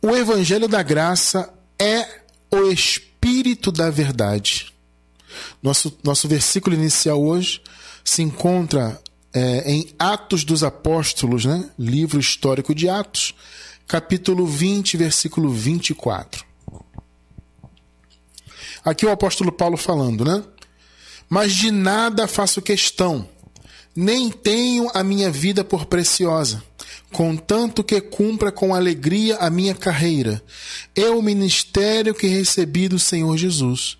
O Evangelho da Graça é o Espírito da Verdade. Nosso, nosso versículo inicial hoje se encontra é, em Atos dos Apóstolos, né? livro histórico de Atos, capítulo 20, versículo 24. Aqui o apóstolo Paulo falando, né? Mas de nada faço questão, nem tenho a minha vida por preciosa, contanto que cumpra com alegria a minha carreira, é o ministério que recebi do Senhor Jesus,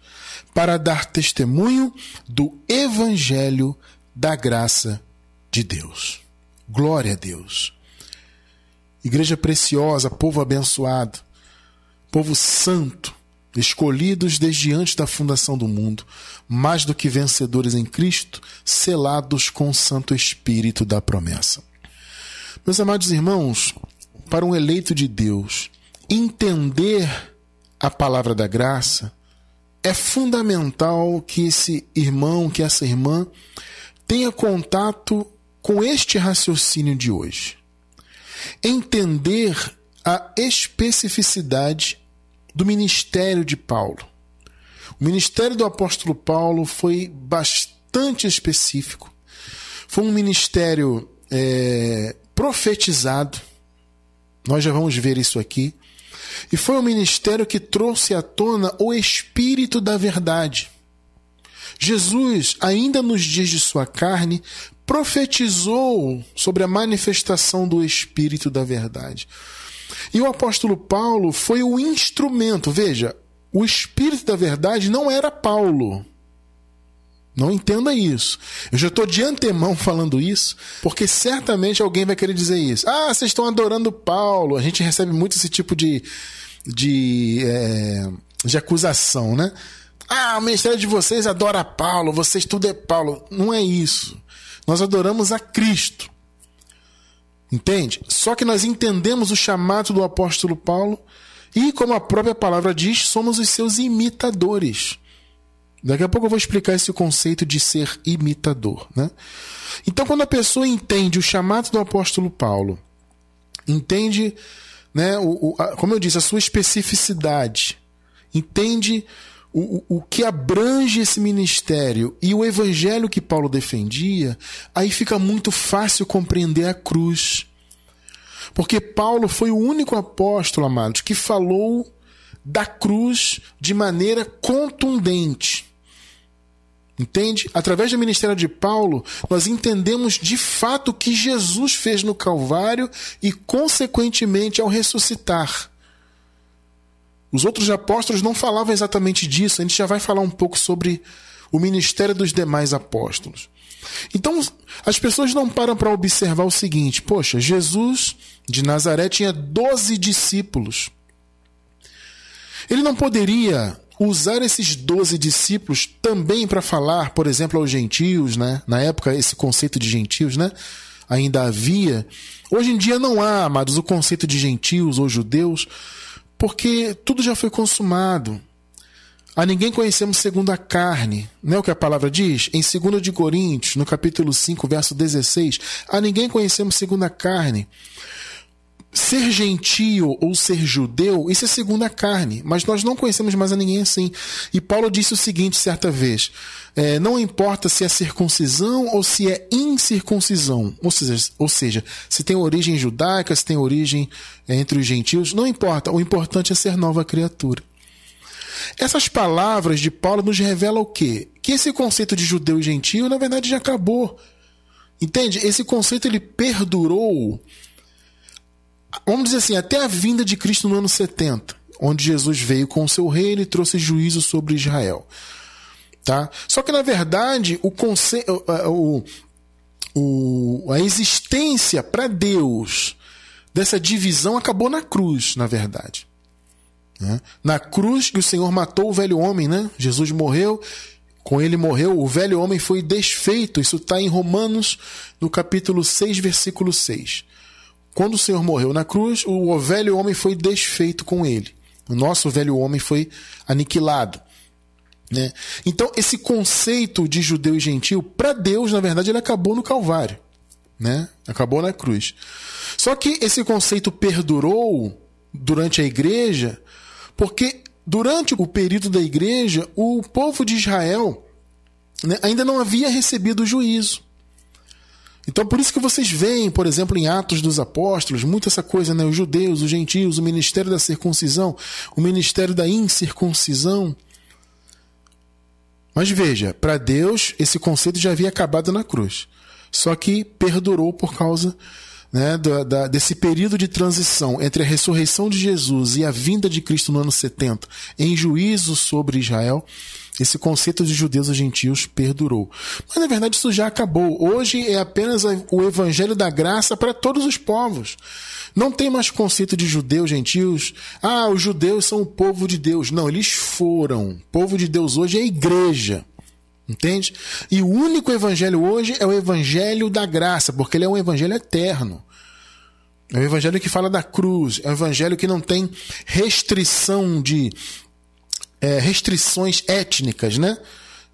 para dar testemunho do evangelho da graça de Deus. Glória a Deus. Igreja preciosa, povo abençoado, povo santo, escolhidos desde antes da fundação do mundo, mais do que vencedores em Cristo, selados com o Santo Espírito da promessa. Meus amados irmãos, para um eleito de Deus, entender a palavra da graça é fundamental que esse irmão, que essa irmã tenha contato com este raciocínio de hoje. Entender a especificidade do ministério de Paulo. O ministério do apóstolo Paulo foi bastante específico. Foi um ministério é, profetizado. Nós já vamos ver isso aqui. E foi um ministério que trouxe à tona o espírito da verdade. Jesus, ainda nos dias de sua carne, profetizou sobre a manifestação do espírito da verdade. E o apóstolo Paulo foi o instrumento. Veja, o espírito da verdade não era Paulo. Não entenda isso. Eu já estou de antemão falando isso, porque certamente alguém vai querer dizer isso. Ah, vocês estão adorando Paulo. A gente recebe muito esse tipo de, de, é, de acusação, né? Ah, o ministério de vocês adora Paulo, vocês tudo é Paulo. Não é isso. Nós adoramos a Cristo. Entende? Só que nós entendemos o chamado do apóstolo Paulo e, como a própria palavra diz, somos os seus imitadores. Daqui a pouco eu vou explicar esse conceito de ser imitador. Né? Então, quando a pessoa entende o chamado do apóstolo Paulo, entende, né, o, o a, como eu disse, a sua especificidade, entende o, o que abrange esse ministério e o evangelho que Paulo defendia, aí fica muito fácil compreender a cruz. Porque Paulo foi o único apóstolo, amados, que falou da cruz de maneira contundente. Entende? Através do ministério de Paulo, nós entendemos de fato o que Jesus fez no Calvário e, consequentemente, ao ressuscitar. Os outros apóstolos não falavam exatamente disso, a gente já vai falar um pouco sobre o ministério dos demais apóstolos. Então, as pessoas não param para observar o seguinte: poxa, Jesus de Nazaré tinha 12 discípulos. Ele não poderia usar esses 12 discípulos também para falar, por exemplo, aos gentios, né? Na época, esse conceito de gentios, né? Ainda havia. Hoje em dia não há, amados, o conceito de gentios ou judeus porque tudo já foi consumado. A ninguém conhecemos segundo a carne, não é o que a palavra diz? Em 2 de Coríntios, no capítulo 5, verso 16, a ninguém conhecemos segundo a carne. Ser gentio ou ser judeu, isso é segundo a carne, mas nós não conhecemos mais a ninguém assim. E Paulo disse o seguinte certa vez: é, não importa se é circuncisão ou se é incircuncisão, ou seja, ou seja, se tem origem judaica, se tem origem é, entre os gentios, não importa, o importante é ser nova criatura. Essas palavras de Paulo nos revelam o quê? Que esse conceito de judeu e gentio, na verdade, já acabou. Entende? Esse conceito ele perdurou vamos dizer assim, até a vinda de Cristo no ano 70, onde Jesus veio com o seu reino e trouxe juízo sobre Israel. Tá? Só que, na verdade, o, conce... o, o, a existência para Deus dessa divisão acabou na cruz, na verdade. Né? Na cruz que o Senhor matou o velho homem, né? Jesus morreu, com ele morreu, o velho homem foi desfeito. Isso está em Romanos, no capítulo 6, versículo 6. Quando o Senhor morreu na cruz, o velho homem foi desfeito com ele. O nosso velho homem foi aniquilado. Né? Então, esse conceito de judeu e gentil, para Deus, na verdade, ele acabou no Calvário. Né? Acabou na cruz. Só que esse conceito perdurou durante a igreja, porque durante o período da igreja, o povo de Israel né, ainda não havia recebido o juízo. Então, por isso que vocês veem, por exemplo, em Atos dos Apóstolos, muito essa coisa, né? Os judeus, os gentios, o ministério da circuncisão, o ministério da incircuncisão. Mas veja, para Deus, esse conceito já havia acabado na cruz. Só que perdurou por causa né, da, da, desse período de transição entre a ressurreição de Jesus e a vinda de Cristo no ano 70 em juízo sobre Israel esse conceito de judeus e gentios perdurou. Mas na verdade isso já acabou. Hoje é apenas o evangelho da graça para todos os povos. Não tem mais conceito de judeus, gentios. Ah, os judeus são o povo de Deus. Não, eles foram. O povo de Deus hoje é a igreja. Entende? E o único evangelho hoje é o evangelho da graça, porque ele é um evangelho eterno. É o evangelho que fala da cruz, é o evangelho que não tem restrição de é, restrições étnicas, né?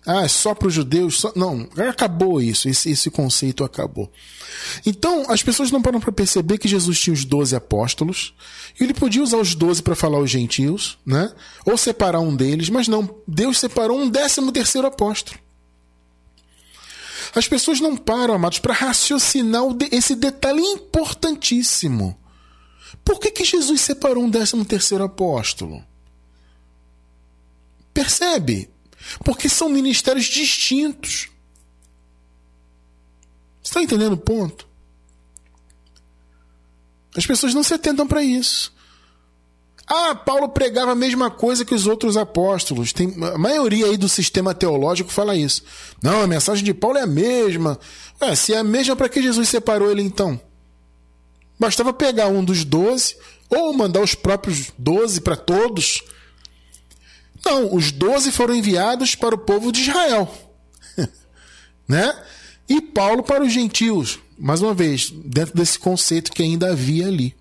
Ah, é só para os judeus. Só... Não, acabou isso, esse, esse conceito acabou. Então, as pessoas não param para perceber que Jesus tinha os doze apóstolos, e ele podia usar os doze para falar aos gentios, né? Ou separar um deles, mas não, Deus separou um décimo terceiro apóstolo. As pessoas não param, amados, para raciocinar esse detalhe importantíssimo. Por que, que Jesus separou um décimo terceiro apóstolo? Percebe? Porque são ministérios distintos. Você está entendendo o ponto? As pessoas não se atentam para isso. Ah, Paulo pregava a mesma coisa que os outros apóstolos. Tem, a maioria aí do sistema teológico fala isso. Não, a mensagem de Paulo é a mesma. Ué, se é a mesma, para que Jesus separou ele então? Bastava pegar um dos doze, ou mandar os próprios doze para todos, não, os doze foram enviados para o povo de Israel. né? E Paulo para os gentios. Mais uma vez, dentro desse conceito que ainda havia ali.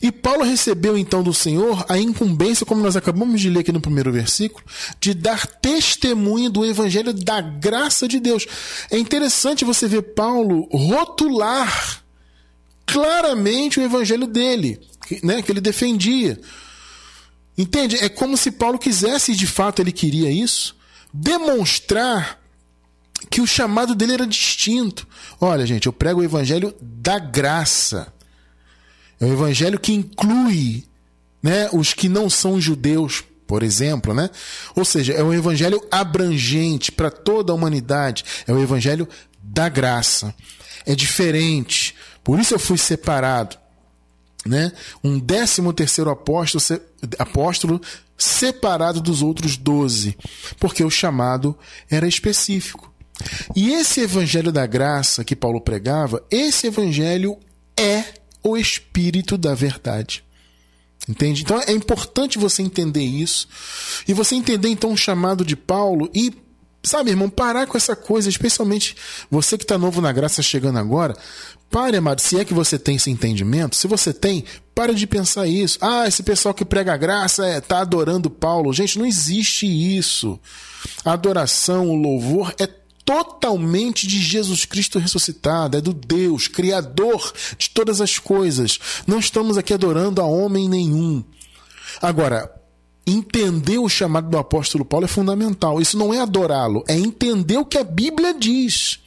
E Paulo recebeu então do Senhor a incumbência, como nós acabamos de ler aqui no primeiro versículo, de dar testemunho do evangelho da graça de Deus. É interessante você ver Paulo rotular claramente o evangelho dele, né, que ele defendia. Entende? É como se Paulo quisesse, e de fato ele queria isso, demonstrar que o chamado dele era distinto. Olha, gente, eu prego o evangelho da graça. É um evangelho que inclui né, os que não são judeus, por exemplo, né? Ou seja, é um evangelho abrangente para toda a humanidade. É o evangelho da graça. É diferente. Por isso eu fui separado né? Um décimo terceiro apóstolo, apóstolo separado dos outros doze, porque o chamado era específico. E esse evangelho da graça que Paulo pregava, esse evangelho é o espírito da verdade. Entende? Então é importante você entender isso e você entender então o chamado de Paulo e Sabe, irmão, parar com essa coisa, especialmente você que está novo na graça chegando agora. Pare, amado, se é que você tem esse entendimento. Se você tem, pare de pensar isso. Ah, esse pessoal que prega a graça está é, tá adorando Paulo. Gente, não existe isso. A adoração, o louvor é totalmente de Jesus Cristo ressuscitado, é do Deus, Criador de todas as coisas. Não estamos aqui adorando a homem nenhum. Agora, entender o chamado do apóstolo Paulo é fundamental. Isso não é adorá-lo, é entender o que a Bíblia diz.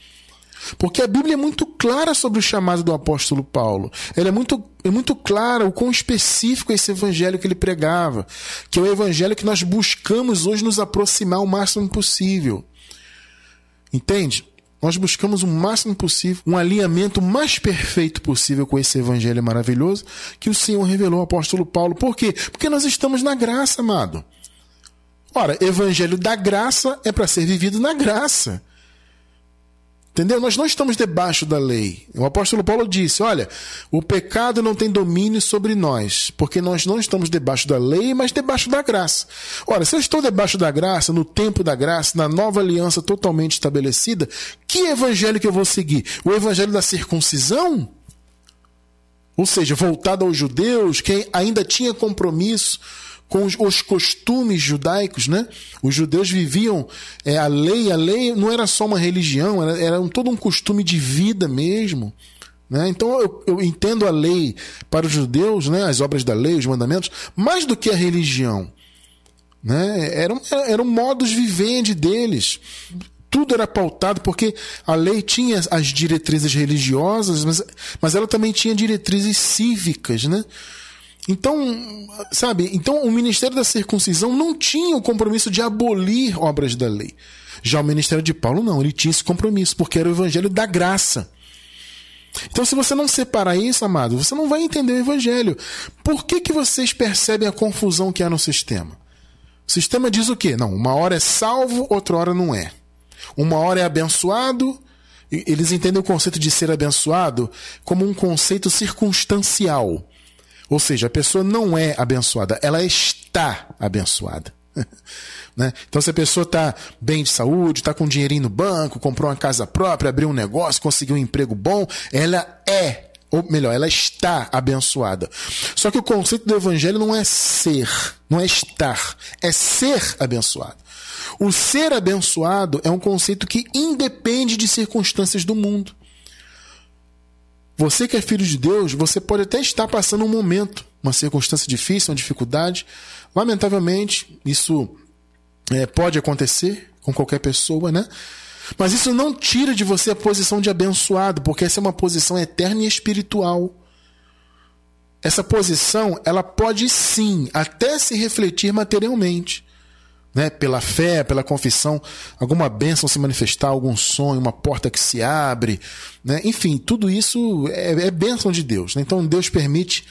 Porque a Bíblia é muito clara sobre o chamado do apóstolo Paulo. Ela é muito, é muito clara o quão específico é esse evangelho que ele pregava, que é o evangelho que nós buscamos hoje nos aproximar o máximo possível. Entende? Nós buscamos o máximo possível, um alinhamento mais perfeito possível com esse evangelho maravilhoso que o Senhor revelou ao apóstolo Paulo. Por quê? Porque nós estamos na graça, amado. Ora, evangelho da graça é para ser vivido na graça. Entendeu? Nós não estamos debaixo da lei. O apóstolo Paulo disse: olha, o pecado não tem domínio sobre nós, porque nós não estamos debaixo da lei, mas debaixo da graça. Ora, se eu estou debaixo da graça, no tempo da graça, na nova aliança totalmente estabelecida, que evangelho que eu vou seguir? O evangelho da circuncisão? Ou seja, voltado aos judeus, que ainda tinha compromisso com os, os, costumes judaicos, né? Os judeus viviam é, a lei, a lei não era só uma religião, era, era um, todo um costume de vida mesmo, Né? Então eu, eu, entendo a lei para os judeus, né? as obras da lei, os mandamentos, mais do que a religião. Né? Eram, eram modos vivendi deles. Tudo era pautado porque a lei tinha as diretrizes religiosas, mas, mas ela também tinha diretrizes cívicas. Né? Então, sabe, então o ministério da circuncisão não tinha o compromisso de abolir obras da lei. Já o ministério de Paulo não, ele tinha esse compromisso, porque era o evangelho da graça. Então, se você não separar isso, amado, você não vai entender o evangelho. Por que, que vocês percebem a confusão que há no sistema? O sistema diz o quê? Não, uma hora é salvo, outra hora não é. Uma hora é abençoado, eles entendem o conceito de ser abençoado como um conceito circunstancial. Ou seja, a pessoa não é abençoada, ela está abençoada. né? Então, se a pessoa está bem de saúde, está com dinheirinho no banco, comprou uma casa própria, abriu um negócio, conseguiu um emprego bom, ela é, ou melhor, ela está abençoada. Só que o conceito do evangelho não é ser, não é estar, é ser abençoado. O ser abençoado é um conceito que independe de circunstâncias do mundo. Você que é filho de Deus, você pode até estar passando um momento, uma circunstância difícil, uma dificuldade. Lamentavelmente, isso é, pode acontecer com qualquer pessoa, né? Mas isso não tira de você a posição de abençoado, porque essa é uma posição eterna e espiritual. Essa posição, ela pode sim até se refletir materialmente né, pela fé, pela confissão, alguma bênção se manifestar, algum sonho, uma porta que se abre, né? enfim, tudo isso é, é bênção de Deus. Né? Então Deus permite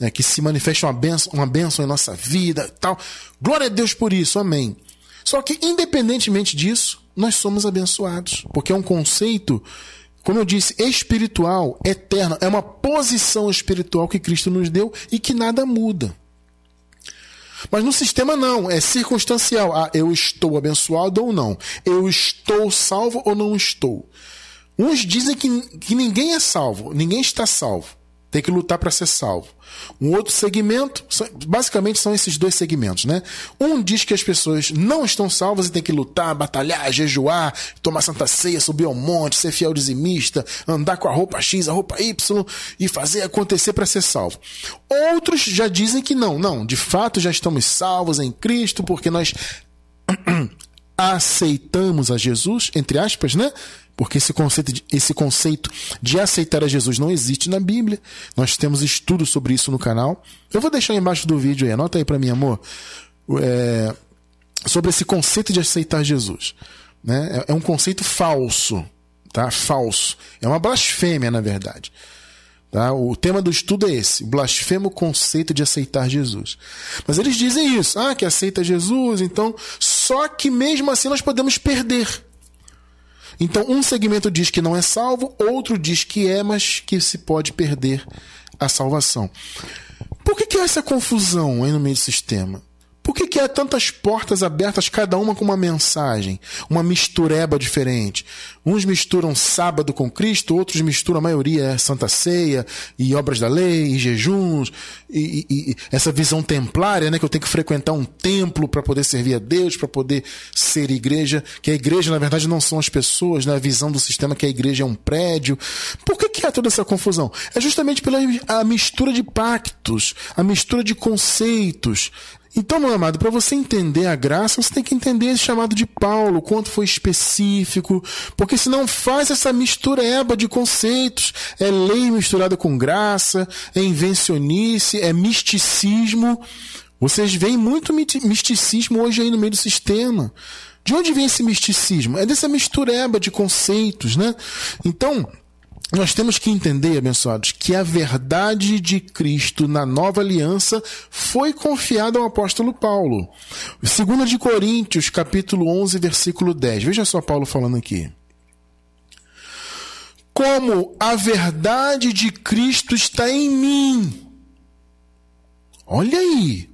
né, que se manifeste uma bênção, uma bênção em nossa vida, tal. Glória a Deus por isso, amém. Só que independentemente disso, nós somos abençoados, porque é um conceito, como eu disse, espiritual, eterno, é uma posição espiritual que Cristo nos deu e que nada muda. Mas no sistema não, é circunstancial. Ah, eu estou abençoado ou não. Eu estou salvo ou não estou. Uns dizem que, que ninguém é salvo, ninguém está salvo. Tem que lutar para ser salvo. Um outro segmento, basicamente são esses dois segmentos, né? Um diz que as pessoas não estão salvas e tem que lutar, batalhar, jejuar, tomar santa ceia, subir ao monte, ser fiel dizimista, andar com a roupa X, a roupa Y e fazer acontecer para ser salvo. Outros já dizem que não, não, de fato já estamos salvos em Cristo porque nós aceitamos a Jesus, entre aspas, né? Porque esse conceito, de, esse conceito de aceitar a Jesus não existe na Bíblia. Nós temos estudo sobre isso no canal. Eu vou deixar embaixo do vídeo aí, anota aí para mim, amor. É, sobre esse conceito de aceitar Jesus. Né? É, é um conceito falso. Tá? Falso. É uma blasfêmia, na verdade. Tá? O tema do estudo é esse: o blasfemo conceito de aceitar Jesus. Mas eles dizem isso, ah, que aceita Jesus, então, só que mesmo assim nós podemos perder. Então, um segmento diz que não é salvo, outro diz que é, mas que se pode perder a salvação. Por que, que há essa confusão aí no meio do sistema? Por que, que há tantas portas abertas, cada uma com uma mensagem, uma mistureba diferente? Uns misturam sábado com Cristo, outros misturam, a maioria é Santa Ceia, e obras da lei, e jejuns, e, e, e essa visão templária, né, que eu tenho que frequentar um templo para poder servir a Deus, para poder ser igreja, que a igreja, na verdade, não são as pessoas, né, a visão do sistema que a igreja é um prédio. Por que, que há toda essa confusão? É justamente pela a mistura de pactos, a mistura de conceitos. Então, meu amado, para você entender a graça, você tem que entender esse chamado de Paulo, quanto foi específico, porque senão faz essa mistureba de conceitos. É lei misturada com graça, é invencionice, é misticismo. Vocês veem muito misticismo hoje aí no meio do sistema. De onde vem esse misticismo? É dessa mistureba de conceitos, né? Então, nós temos que entender, abençoados, que a verdade de Cristo na nova aliança foi confiada ao apóstolo Paulo. 2 de Coríntios, capítulo 11, versículo 10. Veja só Paulo falando aqui. Como a verdade de Cristo está em mim. Olha aí.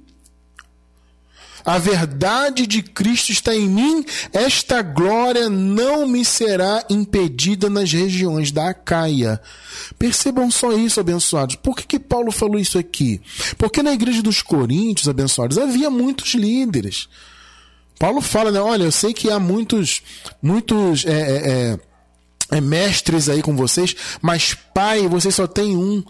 A verdade de Cristo está em mim, esta glória não me será impedida nas regiões da Acaia. Percebam só isso, abençoados. Por que, que Paulo falou isso aqui? Porque na igreja dos Coríntios, abençoados, havia muitos líderes. Paulo fala, né? Olha, eu sei que há muitos, muitos. É, é, é é, mestres aí com vocês, mas pai, vocês só tem um.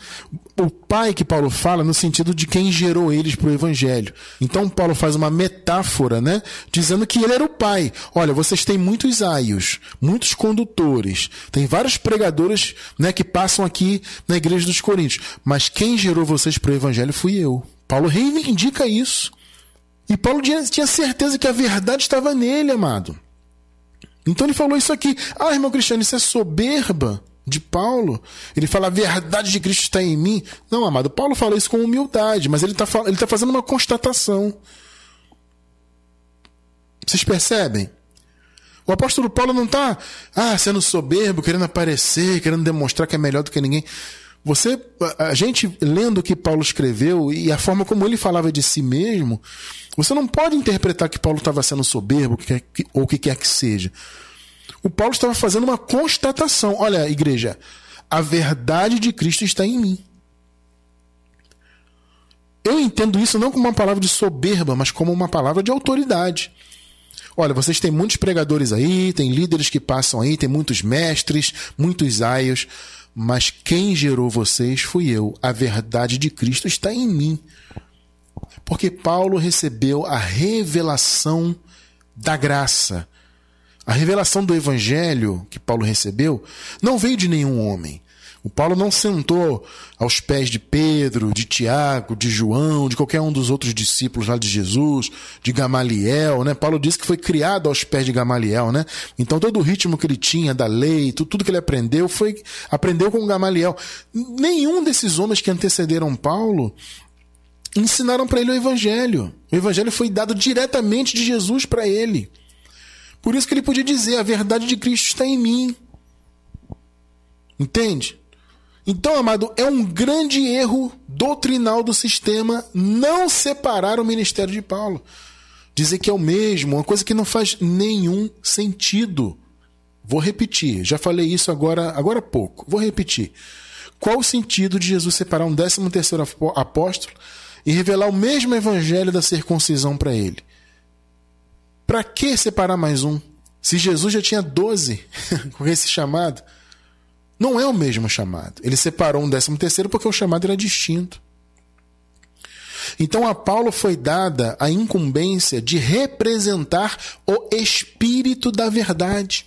O pai que Paulo fala no sentido de quem gerou eles para o evangelho. Então Paulo faz uma metáfora, né, dizendo que ele era o pai. Olha, vocês têm muitos aios, muitos condutores, tem vários pregadores, né, que passam aqui na igreja dos Coríntios, mas quem gerou vocês para o evangelho fui eu. Paulo reivindica isso. E Paulo tinha certeza que a verdade estava nele, amado. Então ele falou isso aqui. Ah, irmão Cristiano, isso é soberba de Paulo. Ele fala a verdade de Cristo está em mim. Não, amado, Paulo fala isso com humildade, mas ele está ele tá fazendo uma constatação. Vocês percebem? O apóstolo Paulo não está ah, sendo soberbo, querendo aparecer, querendo demonstrar que é melhor do que ninguém. Você, a gente lendo o que Paulo escreveu e a forma como ele falava de si mesmo, você não pode interpretar que Paulo estava sendo soberbo ou o que quer que seja. O Paulo estava fazendo uma constatação. Olha, igreja, a verdade de Cristo está em mim. Eu entendo isso não como uma palavra de soberba, mas como uma palavra de autoridade. Olha, vocês têm muitos pregadores aí, tem líderes que passam aí, tem muitos mestres, muitos aios mas quem gerou vocês fui eu. A verdade de Cristo está em mim. Porque Paulo recebeu a revelação da graça. A revelação do evangelho que Paulo recebeu não veio de nenhum homem. O Paulo não sentou aos pés de Pedro, de Tiago, de João, de qualquer um dos outros discípulos lá de Jesus, de Gamaliel, né? Paulo disse que foi criado aos pés de Gamaliel, né? Então todo o ritmo que ele tinha da lei, tudo, que ele aprendeu, foi aprendeu com Gamaliel. Nenhum desses homens que antecederam Paulo ensinaram para ele o evangelho. O evangelho foi dado diretamente de Jesus para ele. Por isso que ele podia dizer: a verdade de Cristo está em mim. Entende? Então, amado, é um grande erro doutrinal do sistema não separar o ministério de Paulo. Dizer que é o mesmo, uma coisa que não faz nenhum sentido. Vou repetir, já falei isso agora, agora há pouco. Vou repetir. Qual o sentido de Jesus separar um décimo terceiro apóstolo e revelar o mesmo evangelho da circuncisão para ele? Para que separar mais um? Se Jesus já tinha doze com esse chamado. Não é o mesmo chamado. Ele separou um décimo terceiro porque o chamado era distinto. Então a Paulo foi dada a incumbência de representar o espírito da verdade.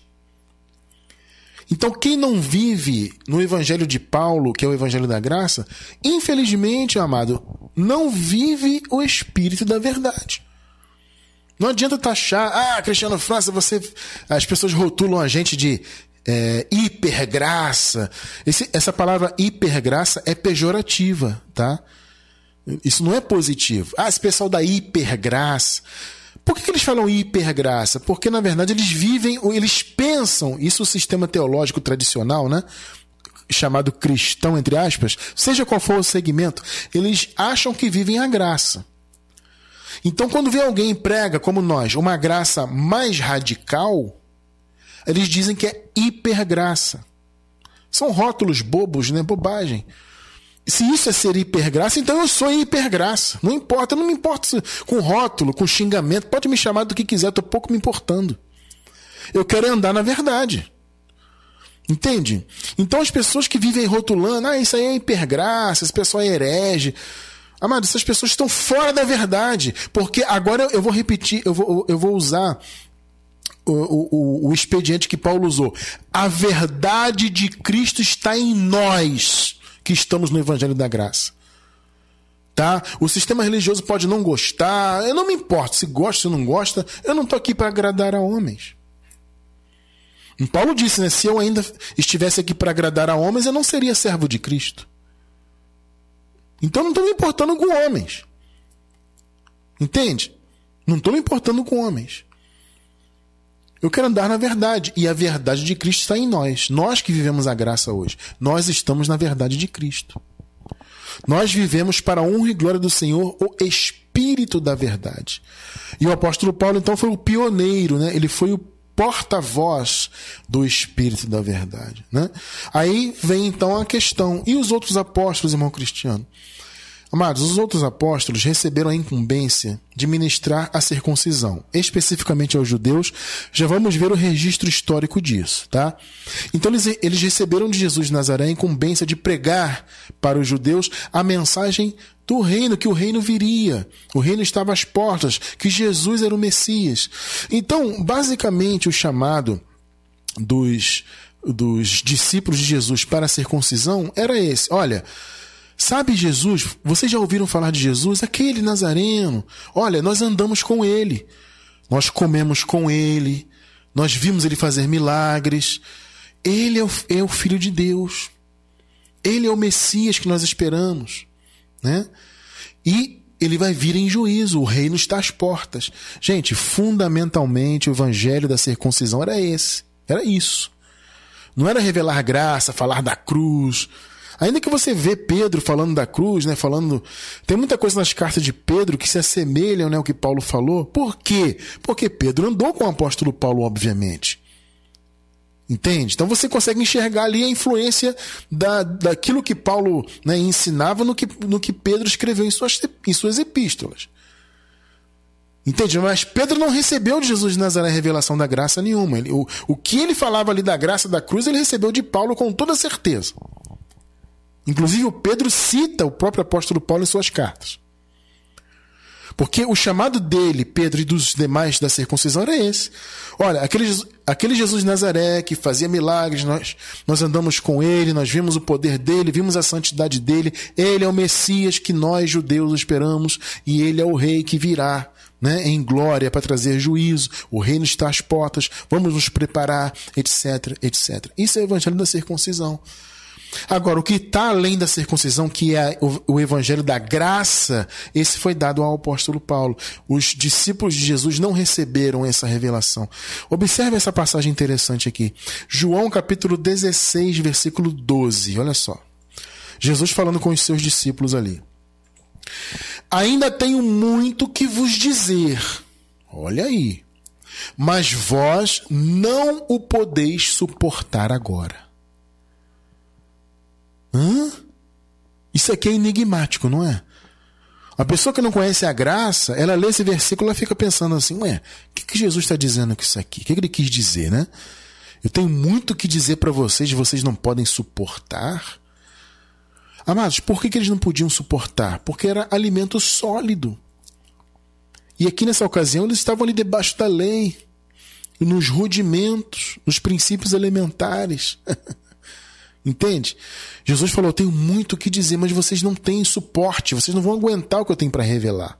Então, quem não vive no Evangelho de Paulo, que é o Evangelho da Graça, infelizmente, amado, não vive o Espírito da Verdade. Não adianta taxar, ah, Cristiano França, você. As pessoas rotulam a gente de é, hipergraça. Esse, essa palavra hipergraça é pejorativa, tá? Isso não é positivo. Ah, esse pessoal da hipergraça. Por que, que eles falam hipergraça? Porque, na verdade, eles vivem, eles pensam, isso o sistema teológico tradicional, né? Chamado cristão, entre aspas, seja qual for o segmento, eles acham que vivem a graça. Então, quando vê alguém prega, como nós, uma graça mais radical, eles dizem que é hipergraça. São rótulos bobos, né? Bobagem. Se isso é ser hipergraça, então eu sou hipergraça. Não importa, não me importa com rótulo, com xingamento. Pode me chamar do que quiser, estou pouco me importando. Eu quero andar na verdade. Entende? Então as pessoas que vivem rotulando, ah, isso aí é hipergraça, esse pessoal é herege. Amado, essas pessoas estão fora da verdade. Porque agora eu vou repetir, eu vou, eu vou usar o, o, o expediente que Paulo usou. A verdade de Cristo está em nós que estamos no Evangelho da Graça. Tá? O sistema religioso pode não gostar, eu não me importo se gosta, se não gosta, eu não estou aqui para agradar a homens. E Paulo disse, né, se eu ainda estivesse aqui para agradar a homens, eu não seria servo de Cristo. Então não estou me importando com homens. Entende? Não estou me importando com homens. Eu quero andar na verdade. E a verdade de Cristo está em nós. Nós que vivemos a graça hoje. Nós estamos na verdade de Cristo. Nós vivemos para a honra e glória do Senhor o Espírito da verdade. E o apóstolo Paulo, então, foi o pioneiro, né? ele foi o porta-voz do Espírito da verdade. Né? Aí vem então a questão: e os outros apóstolos, irmão Cristiano? Amados, os outros apóstolos receberam a incumbência de ministrar a circuncisão, especificamente aos judeus. Já vamos ver o registro histórico disso, tá? Então eles, eles receberam de Jesus de Nazaré a incumbência de pregar para os judeus a mensagem do reino, que o reino viria, o reino estava às portas, que Jesus era o Messias. Então, basicamente, o chamado dos, dos discípulos de Jesus para a circuncisão era esse: olha. Sabe Jesus? Vocês já ouviram falar de Jesus? Aquele Nazareno. Olha, nós andamos com ele. Nós comemos com ele. Nós vimos ele fazer milagres. Ele é o, é o Filho de Deus. Ele é o Messias que nós esperamos né? E ele vai vir em juízo, o reino está às portas. Gente, fundamentalmente o evangelho da circuncisão era esse, era isso. Não era revelar graça, falar da cruz. Ainda que você vê Pedro falando da cruz, né, falando, tem muita coisa nas cartas de Pedro que se assemelham, né, ao que Paulo falou. Por quê? Porque Pedro andou com o apóstolo Paulo, obviamente. Entende? Então você consegue enxergar ali a influência da, daquilo que Paulo né, ensinava no que, no que Pedro escreveu em suas, em suas epístolas. Entende? Mas Pedro não recebeu de Jesus de Nazaré revelação da graça nenhuma. Ele, o, o que ele falava ali da graça da cruz, ele recebeu de Paulo com toda certeza. Inclusive, o Pedro cita o próprio apóstolo Paulo em suas cartas. Porque o chamado dele, Pedro e dos demais da circuncisão era esse. Olha, aquele, aquele Jesus de Nazaré que fazia milagres, nós, nós andamos com ele, nós vimos o poder dele, vimos a santidade dele. Ele é o Messias que nós, judeus, esperamos e ele é o rei que virá. Né, em glória para trazer juízo, o reino está às portas, vamos nos preparar, etc, etc. Isso é o evangelho da circuncisão. Agora, o que está além da circuncisão, que é o, o, evangelho da graça, esse foi dado ao apóstolo Paulo. Os discípulos de Jesus não receberam essa revelação. Observe essa passagem interessante aqui. João capítulo 16, versículo 12. Olha só. Jesus falando com os seus discípulos ali. Ainda tenho muito que vos dizer. Olha aí. Mas vós não o podeis suportar agora. Hã? Isso aqui é enigmático, não é? A pessoa que não conhece a graça, ela lê esse versículo e fica pensando assim: ué, o que, que Jesus está dizendo com isso aqui? O que, que ele quis dizer, né? Eu tenho muito que dizer para vocês, vocês não podem suportar. Amados, por que, que eles não podiam suportar? Porque era alimento sólido. E aqui nessa ocasião eles estavam ali debaixo da lei, nos rudimentos, nos princípios elementares. Entende? Jesus falou: Eu tenho muito o que dizer, mas vocês não têm suporte, vocês não vão aguentar o que eu tenho para revelar.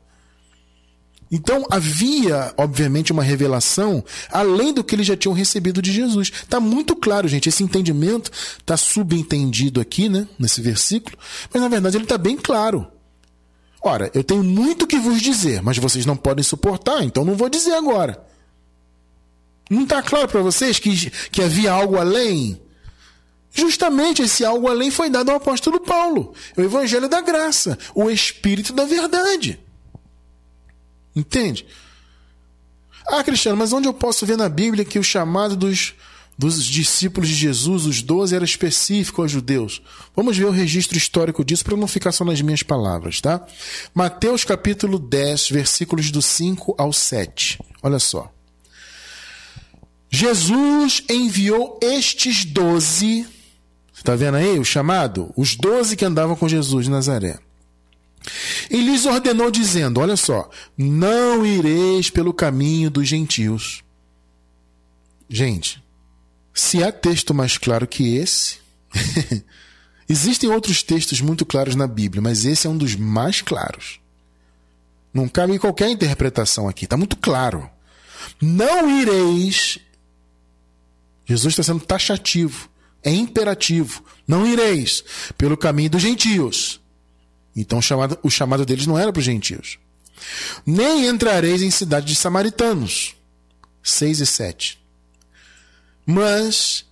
Então havia, obviamente, uma revelação além do que eles já tinham recebido de Jesus. Está muito claro, gente. Esse entendimento está subentendido aqui, né, nesse versículo, mas na verdade ele está bem claro. Ora, eu tenho muito que vos dizer, mas vocês não podem suportar, então não vou dizer agora. Não está claro para vocês que, que havia algo além? Justamente esse algo além foi dado ao apóstolo Paulo. O evangelho da graça, o espírito da verdade. Entende? Ah, Cristiano, mas onde eu posso ver na Bíblia que o chamado dos, dos discípulos de Jesus, os doze, era específico aos judeus? Vamos ver o registro histórico disso para não ficar só nas minhas palavras, tá? Mateus capítulo 10, versículos do 5 ao 7. Olha só. Jesus enviou estes doze Está vendo aí o chamado? Os doze que andavam com Jesus de Nazaré. E lhes ordenou, dizendo: Olha só, não ireis pelo caminho dos gentios. Gente, se há texto mais claro que esse. Existem outros textos muito claros na Bíblia, mas esse é um dos mais claros. Não cabe qualquer interpretação aqui, está muito claro. Não ireis. Jesus está sendo taxativo é imperativo. Não ireis pelo caminho dos gentios. Então o chamado, o chamado deles não era para os gentios. Nem entrareis em cidade de samaritanos. 6 e 7. Mas,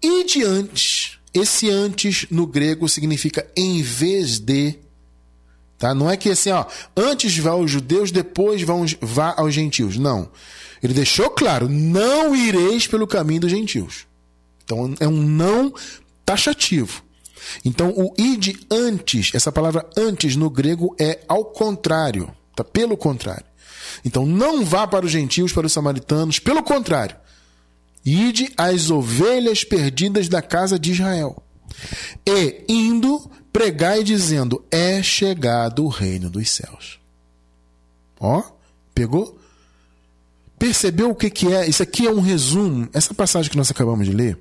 e diante, esse antes no grego significa em vez de. Tá? Não é que assim, ó, antes vá aos judeus, depois vá, vá aos gentios. Não. Ele deixou claro: não ireis pelo caminho dos gentios. Então é um não taxativo. Então, o id antes, essa palavra antes no grego é ao contrário, tá? Pelo contrário. Então, não vá para os gentios, para os samaritanos, pelo contrário. Ide às ovelhas perdidas da casa de Israel. E, indo, pregai dizendo: É chegado o reino dos céus. Ó, pegou? Percebeu o que, que é? Isso aqui é um resumo. Essa passagem que nós acabamos de ler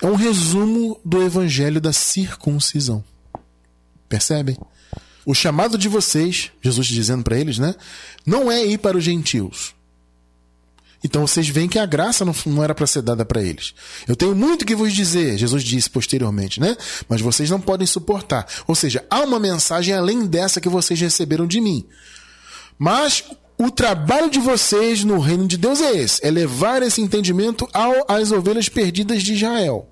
é um resumo do evangelho da circuncisão. Percebem? O chamado de vocês, Jesus dizendo para eles, né? Não é ir para os gentios. Então vocês veem que a graça não, não era para ser dada para eles. Eu tenho muito que vos dizer, Jesus disse posteriormente, né? Mas vocês não podem suportar. Ou seja, há uma mensagem além dessa que vocês receberam de mim. Mas o trabalho de vocês no reino de Deus é esse: é levar esse entendimento ao, às ovelhas perdidas de Israel.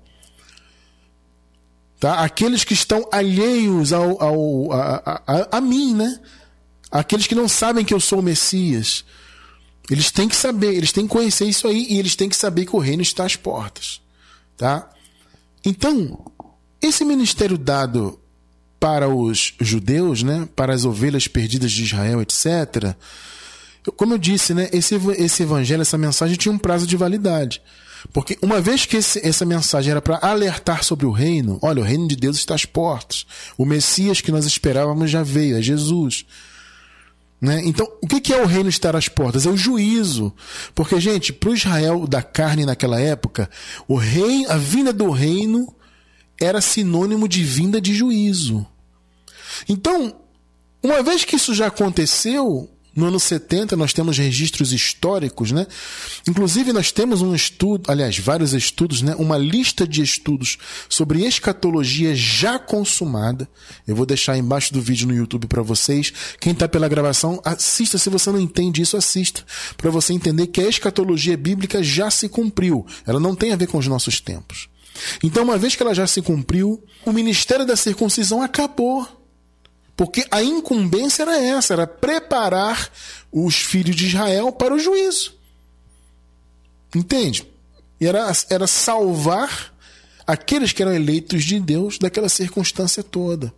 Tá? Aqueles que estão alheios ao, ao a, a, a, mim, né? Aqueles que não sabem que eu sou o Messias. Eles têm que saber, eles têm que conhecer isso aí e eles têm que saber que o reino está às portas. Tá? Então, esse ministério dado para os judeus, né, para as ovelhas perdidas de Israel, etc., como eu disse, né, esse, esse evangelho, essa mensagem tinha um prazo de validade. Porque uma vez que esse, essa mensagem era para alertar sobre o reino, olha, o reino de Deus está às portas. O Messias que nós esperávamos já veio, é Jesus. Né? Então, o que é o reino estar às portas? É o juízo. Porque, gente, para o Israel da carne naquela época, o rei, a vinda do reino era sinônimo de vinda de juízo. Então, uma vez que isso já aconteceu, no ano 70 nós temos registros históricos, né? Inclusive nós temos um estudo, aliás, vários estudos, né? Uma lista de estudos sobre escatologia já consumada. Eu vou deixar embaixo do vídeo no YouTube para vocês. Quem está pela gravação, assista. Se você não entende isso, assista para você entender que a escatologia bíblica já se cumpriu. Ela não tem a ver com os nossos tempos. Então, uma vez que ela já se cumpriu, o ministério da circuncisão acabou. Porque a incumbência era essa, era preparar os filhos de Israel para o juízo. Entende? Era, era salvar aqueles que eram eleitos de Deus daquela circunstância toda.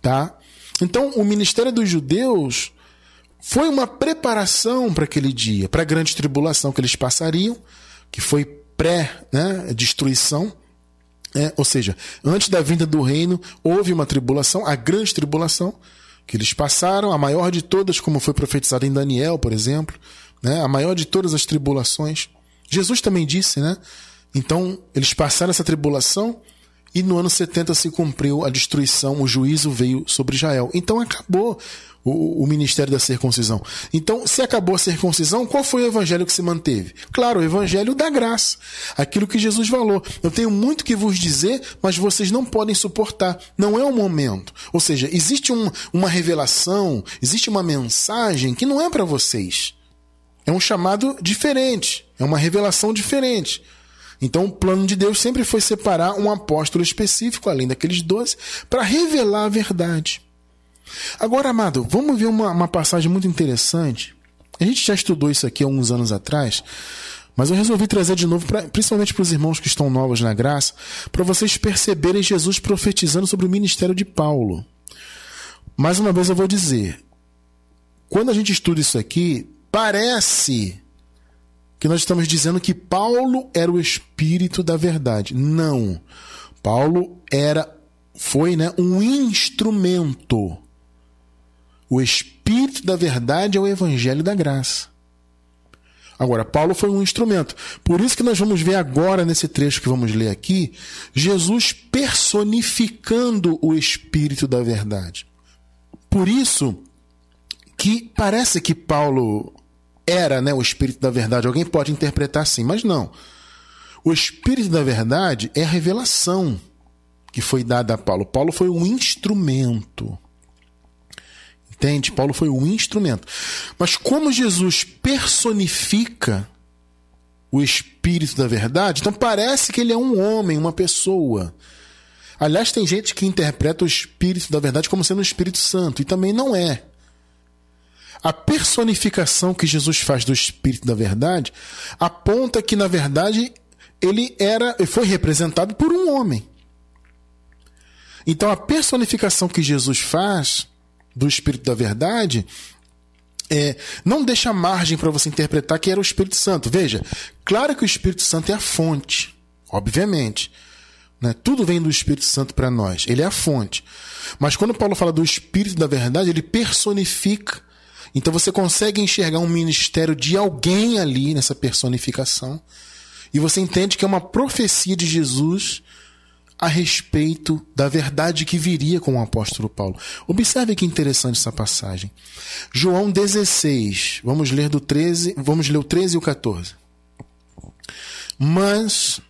Tá? Então, o ministério dos judeus foi uma preparação para aquele dia, para a grande tribulação que eles passariam, que foi pré-destruição. Né, é, ou seja, antes da vinda do reino, houve uma tribulação, a grande tribulação, que eles passaram, a maior de todas, como foi profetizado em Daniel, por exemplo, né? a maior de todas as tribulações. Jesus também disse, né? Então, eles passaram essa tribulação e no ano 70 se cumpriu a destruição, o juízo veio sobre Israel. Então acabou o, o, ministério da circuncisão. Então, se acabou a circuncisão, qual foi o evangelho que se manteve? Claro, o evangelho da graça. Aquilo que Jesus falou. Eu tenho muito que vos dizer, mas vocês não podem suportar. Não é o momento. Ou seja, existe um, uma revelação, existe uma mensagem que não é para vocês. É um chamado diferente. É uma revelação diferente. Então, o plano de Deus sempre foi separar um apóstolo específico, além daqueles doze, para revelar a verdade. Agora, amado, vamos ver uma, uma passagem muito interessante. A gente já estudou isso aqui há uns anos atrás, mas eu resolvi trazer de novo, pra, principalmente para os irmãos que estão novos na graça, para vocês perceberem Jesus profetizando sobre o ministério de Paulo. Mais uma vez eu vou dizer: quando a gente estuda isso aqui, parece que nós estamos dizendo que Paulo era o espírito da verdade. Não. Paulo era foi, né, um instrumento o espírito da verdade é o evangelho da graça. Agora, Paulo foi um instrumento. Por isso que nós vamos ver agora, nesse trecho que vamos ler aqui, Jesus personificando o espírito da verdade. Por isso que parece que Paulo era né, o espírito da verdade. Alguém pode interpretar assim, mas não. O espírito da verdade é a revelação que foi dada a Paulo. Paulo foi um instrumento. Entende? Paulo foi um instrumento. Mas como Jesus personifica o Espírito da verdade, então parece que ele é um homem, uma pessoa. Aliás, tem gente que interpreta o Espírito da verdade como sendo o Espírito Santo, e também não é. A personificação que Jesus faz do Espírito da verdade aponta que, na verdade, ele era foi representado por um homem. Então a personificação que Jesus faz do Espírito da Verdade é, não deixa margem para você interpretar que era o Espírito Santo. Veja, claro que o Espírito Santo é a fonte, obviamente. Né? Tudo vem do Espírito Santo para nós, ele é a fonte. Mas quando Paulo fala do Espírito da Verdade, ele personifica. Então você consegue enxergar um ministério de alguém ali nessa personificação. E você entende que é uma profecia de Jesus a respeito da verdade que viria com o apóstolo Paulo. Observe que interessante essa passagem. João 16, vamos ler do 13, vamos ler o 13 e o 14. Mas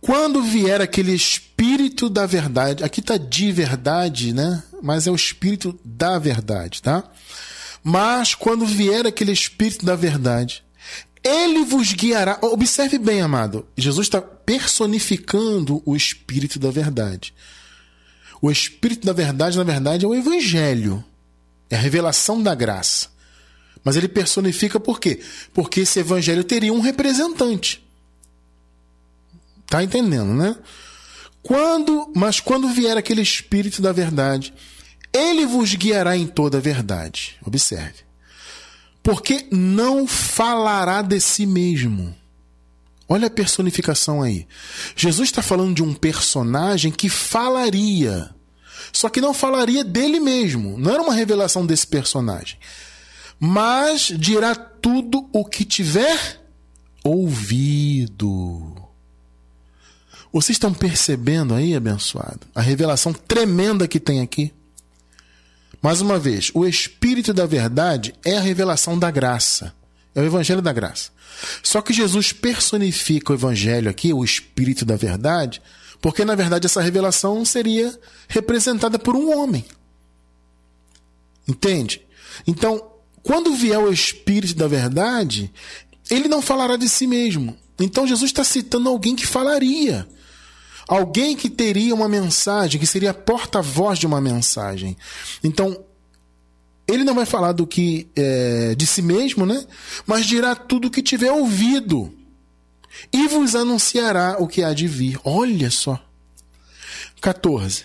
quando vier aquele espírito da verdade, aqui está de verdade, né? Mas é o espírito da verdade, tá? Mas quando vier aquele espírito da verdade, ele vos guiará. Observe bem, amado. Jesus está personificando o Espírito da verdade. O Espírito da verdade, na verdade, é o Evangelho. É a revelação da graça. Mas ele personifica por quê? Porque esse Evangelho teria um representante. Tá entendendo, né? Quando, mas quando vier aquele Espírito da verdade, ele vos guiará em toda a verdade. Observe porque não falará de si mesmo. Olha a personificação aí. Jesus está falando de um personagem que falaria, só que não falaria dele mesmo. Não era uma revelação desse personagem. Mas dirá tudo o que tiver ouvido. Vocês estão percebendo aí, abençoado, a revelação tremenda que tem aqui? Mais uma vez, o Espírito da Verdade é a revelação da graça. É o Evangelho da Graça. Só que Jesus personifica o Evangelho aqui, o Espírito da Verdade, porque na verdade essa revelação seria representada por um homem. Entende? Então, quando vier o Espírito da Verdade, ele não falará de si mesmo. Então Jesus está citando alguém que falaria. Alguém que teria uma mensagem, que seria porta-voz de uma mensagem. Então, ele não vai falar do que é, de si mesmo, né? Mas dirá tudo o que tiver ouvido e vos anunciará o que há de vir. Olha só. 14.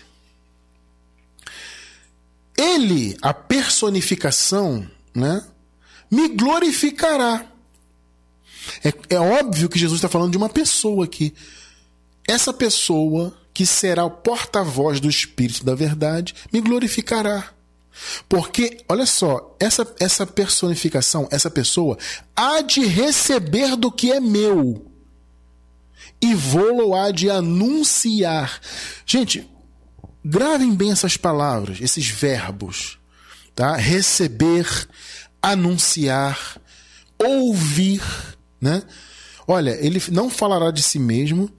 Ele, a personificação, né? Me glorificará. É, é óbvio que Jesus está falando de uma pessoa aqui essa pessoa que será o porta-voz do Espírito da Verdade me glorificará. Porque, olha só, essa, essa personificação, essa pessoa, há de receber do que é meu e vou-lo há de anunciar. Gente, gravem bem essas palavras, esses verbos, tá? Receber, anunciar, ouvir, né? Olha, ele não falará de si mesmo,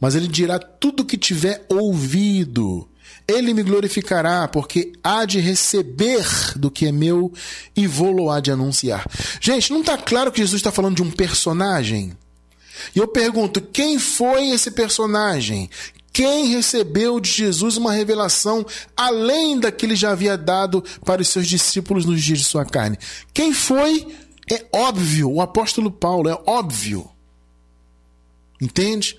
mas ele dirá tudo que tiver ouvido. Ele me glorificará, porque há de receber do que é meu e vou-lo há de anunciar. Gente, não está claro que Jesus está falando de um personagem? E eu pergunto: quem foi esse personagem? Quem recebeu de Jesus uma revelação além da que ele já havia dado para os seus discípulos nos dias de sua carne? Quem foi? É óbvio, o apóstolo Paulo, é óbvio. Entende?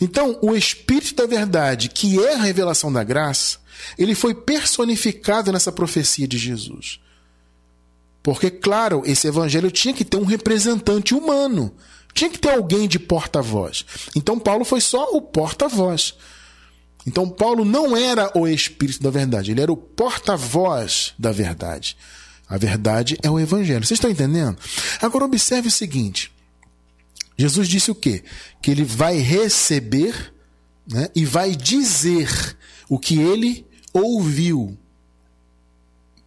Então, o Espírito da Verdade, que é a revelação da graça, ele foi personificado nessa profecia de Jesus. Porque, claro, esse evangelho tinha que ter um representante humano. Tinha que ter alguém de porta-voz. Então, Paulo foi só o porta-voz. Então, Paulo não era o Espírito da Verdade, ele era o porta-voz da verdade. A verdade é o Evangelho. Vocês estão entendendo? Agora, observe o seguinte: Jesus disse o quê? Que ele vai receber né, e vai dizer o que ele ouviu.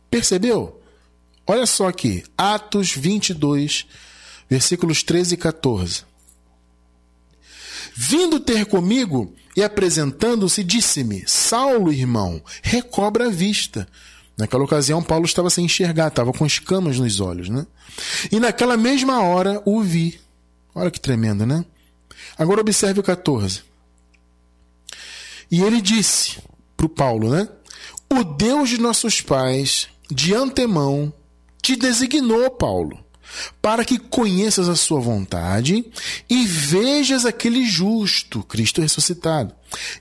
Percebeu? Olha só aqui, Atos 22, versículos 13 e 14. Vindo ter comigo e apresentando-se, disse-me: Saulo, irmão, recobra a vista. Naquela ocasião, Paulo estava sem enxergar, estava com escamas nos olhos, né? E naquela mesma hora o vi Olha que tremendo, né? Agora observe o 14. E ele disse para o Paulo, né? O Deus de nossos pais, de antemão, te designou, Paulo, para que conheças a sua vontade e vejas aquele justo, Cristo ressuscitado,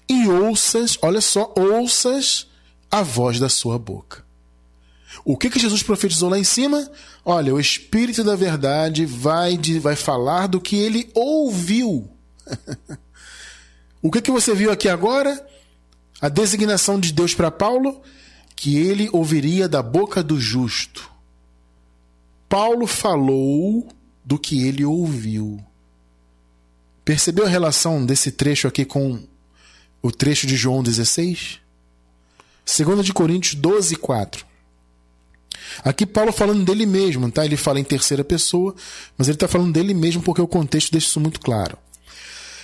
e ouças, olha só, ouças a voz da sua boca. O que, que Jesus profetizou lá em cima? Olha, o Espírito da Verdade vai, vai falar do que ele ouviu. o que, que você viu aqui agora? A designação de Deus para Paulo, que ele ouviria da boca do justo. Paulo falou do que ele ouviu. Percebeu a relação desse trecho aqui com o trecho de João 16? 2 de Coríntios 12, 4. Aqui Paulo falando dele mesmo, tá? Ele fala em terceira pessoa, mas ele está falando dele mesmo porque o contexto deixa isso muito claro.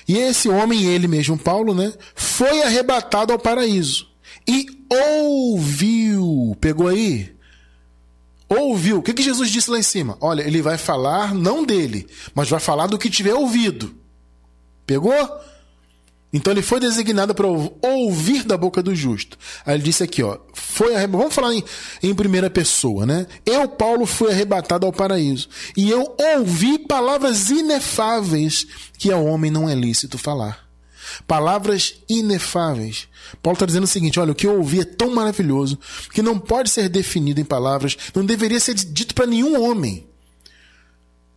E esse homem, ele mesmo, Paulo, né? Foi arrebatado ao paraíso e ouviu. Pegou aí? ouviu. O que, que Jesus disse lá em cima? Olha, ele vai falar não dele, mas vai falar do que tiver ouvido. Pegou? Então ele foi designado para ouvir da boca do justo. Aí ele disse aqui, ó, foi vamos falar em, em primeira pessoa, né? Eu, Paulo, fui arrebatado ao paraíso e eu ouvi palavras inefáveis que ao homem não é lícito falar. Palavras inefáveis. Paulo está dizendo o seguinte: olha, o que eu ouvi é tão maravilhoso que não pode ser definido em palavras, não deveria ser dito para nenhum homem.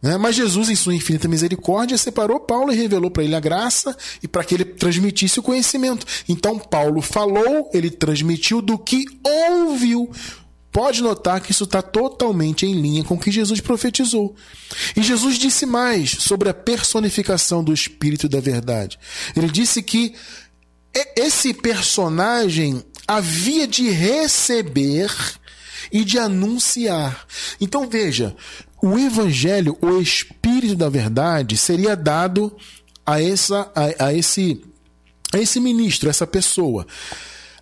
Né? Mas Jesus, em sua infinita misericórdia, separou Paulo e revelou para ele a graça e para que ele transmitisse o conhecimento. Então, Paulo falou, ele transmitiu do que ouviu pode notar que isso está totalmente em linha com o que Jesus profetizou. E Jesus disse mais sobre a personificação do Espírito da Verdade. Ele disse que esse personagem havia de receber e de anunciar. Então veja, o Evangelho, o Espírito da Verdade, seria dado a, essa, a, a esse, a esse ministro, essa pessoa.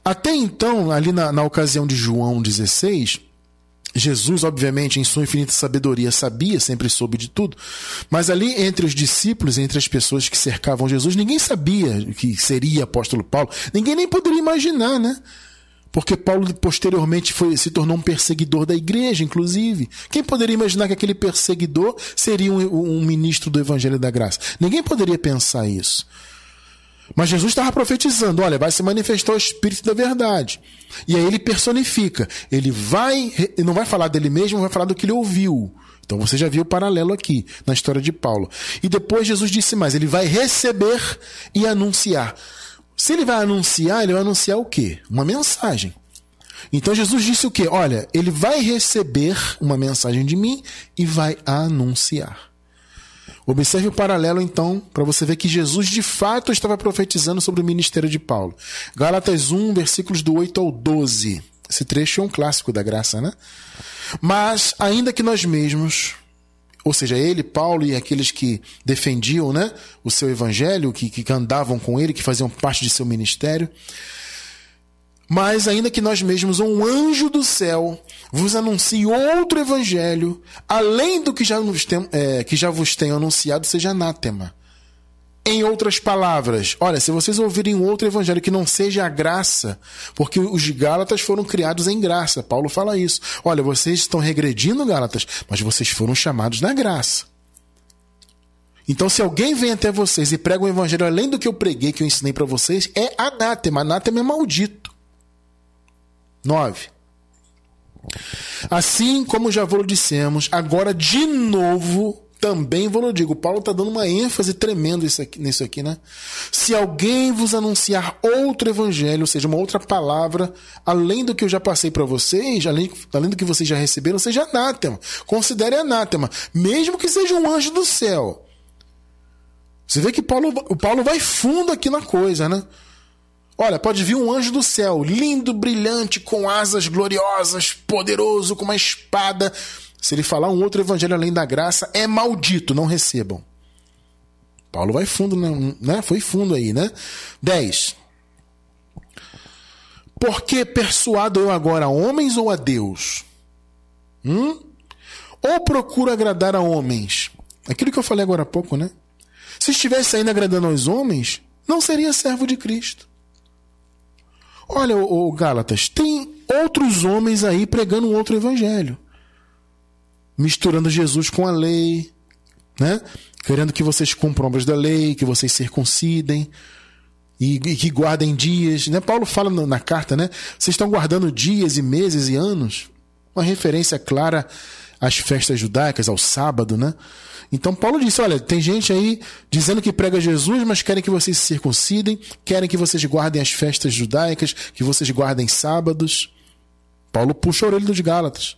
Até então, ali na, na ocasião de João 16, Jesus, obviamente, em sua infinita sabedoria, sabia, sempre soube de tudo, mas ali entre os discípulos, entre as pessoas que cercavam Jesus, ninguém sabia que seria apóstolo Paulo, ninguém nem poderia imaginar, né? Porque Paulo posteriormente foi, se tornou um perseguidor da igreja, inclusive. Quem poderia imaginar que aquele perseguidor seria um, um ministro do Evangelho da Graça? Ninguém poderia pensar isso. Mas Jesus estava profetizando: olha, vai se manifestar o Espírito da verdade. E aí ele personifica. Ele vai, não vai falar dele mesmo, vai falar do que ele ouviu. Então você já viu o paralelo aqui na história de Paulo. E depois Jesus disse mais: ele vai receber e anunciar. Se ele vai anunciar, ele vai anunciar o quê? Uma mensagem. Então Jesus disse o quê? Olha, ele vai receber uma mensagem de mim e vai anunciar. Observe o paralelo, então, para você ver que Jesus de fato estava profetizando sobre o ministério de Paulo. Gálatas 1, versículos do 8 ao 12. Esse trecho é um clássico da graça, né? Mas, ainda que nós mesmos, ou seja, ele, Paulo e aqueles que defendiam né, o seu evangelho, que, que andavam com ele, que faziam parte de seu ministério, mas ainda que nós mesmos, um anjo do céu, vos anuncie outro evangelho, além do que já, tem, é, que já vos tenho anunciado, seja anátema. Em outras palavras, olha, se vocês ouvirem outro evangelho que não seja a graça, porque os Gálatas foram criados em graça, Paulo fala isso. Olha, vocês estão regredindo, Gálatas, mas vocês foram chamados na graça. Então, se alguém vem até vocês e prega um evangelho além do que eu preguei, que eu ensinei para vocês, é anátema. Anátema é maldito. 9. Assim como já vos dissemos, agora de novo também vos digo. Paulo está dando uma ênfase tremenda nisso aqui, né? Se alguém vos anunciar outro evangelho, ou seja, uma outra palavra, além do que eu já passei para vocês, além, além do que vocês já receberam, seja anátema. Considere anátema, mesmo que seja um anjo do céu. Você vê que Paulo, o Paulo vai fundo aqui na coisa, né? Olha, pode vir um anjo do céu, lindo, brilhante, com asas gloriosas, poderoso, com uma espada. Se ele falar um outro evangelho além da graça, é maldito, não recebam. Paulo vai fundo, né? né? Foi fundo aí, né? 10. Porque persuado eu agora a homens ou a Deus? Hum? Ou procuro agradar a homens? Aquilo que eu falei agora há pouco, né? Se estivesse ainda agradando aos homens, não seria servo de Cristo. Olha, o Gálatas, tem outros homens aí pregando um outro evangelho. Misturando Jesus com a lei, né? Querendo que vocês cumpram obras da lei, que vocês circuncidem e, e que guardem dias, né? Paulo fala na, carta, né? Vocês estão guardando dias e meses e anos. Uma referência clara às festas judaicas, ao sábado, né? Então Paulo disse: olha, tem gente aí dizendo que prega Jesus, mas querem que vocês se circuncidem, querem que vocês guardem as festas judaicas, que vocês guardem sábados. Paulo puxa a orelha dos Gálatas.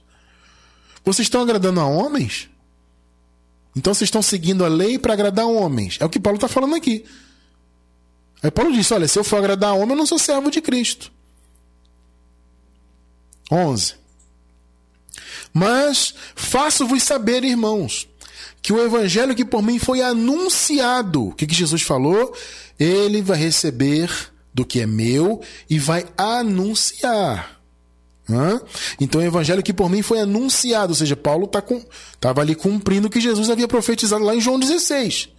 Vocês estão agradando a homens? Então vocês estão seguindo a lei para agradar homens. É o que Paulo está falando aqui. Aí Paulo disse: olha, se eu for agradar a homem, eu não sou servo de Cristo. 11. Mas faço-vos saber, irmãos, que o evangelho que por mim foi anunciado, o que, que Jesus falou? Ele vai receber do que é meu e vai anunciar. Então o evangelho que por mim foi anunciado, ou seja, Paulo estava tá ali cumprindo o que Jesus havia profetizado lá em João 16.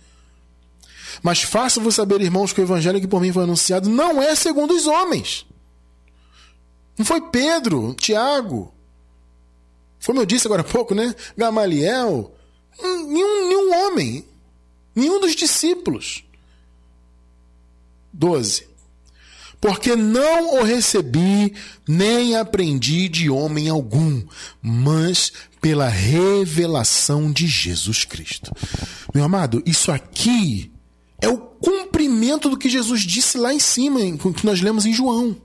Mas faço-vos saber, irmãos, que o evangelho que por mim foi anunciado não é segundo os homens. Não foi Pedro, Tiago. Como eu disse agora há pouco, né? Gamaliel, Nenhum, nenhum homem, nenhum dos discípulos. 12. Porque não o recebi, nem aprendi de homem algum, mas pela revelação de Jesus Cristo. Meu amado, isso aqui é o cumprimento do que Jesus disse lá em cima, que nós lemos em João.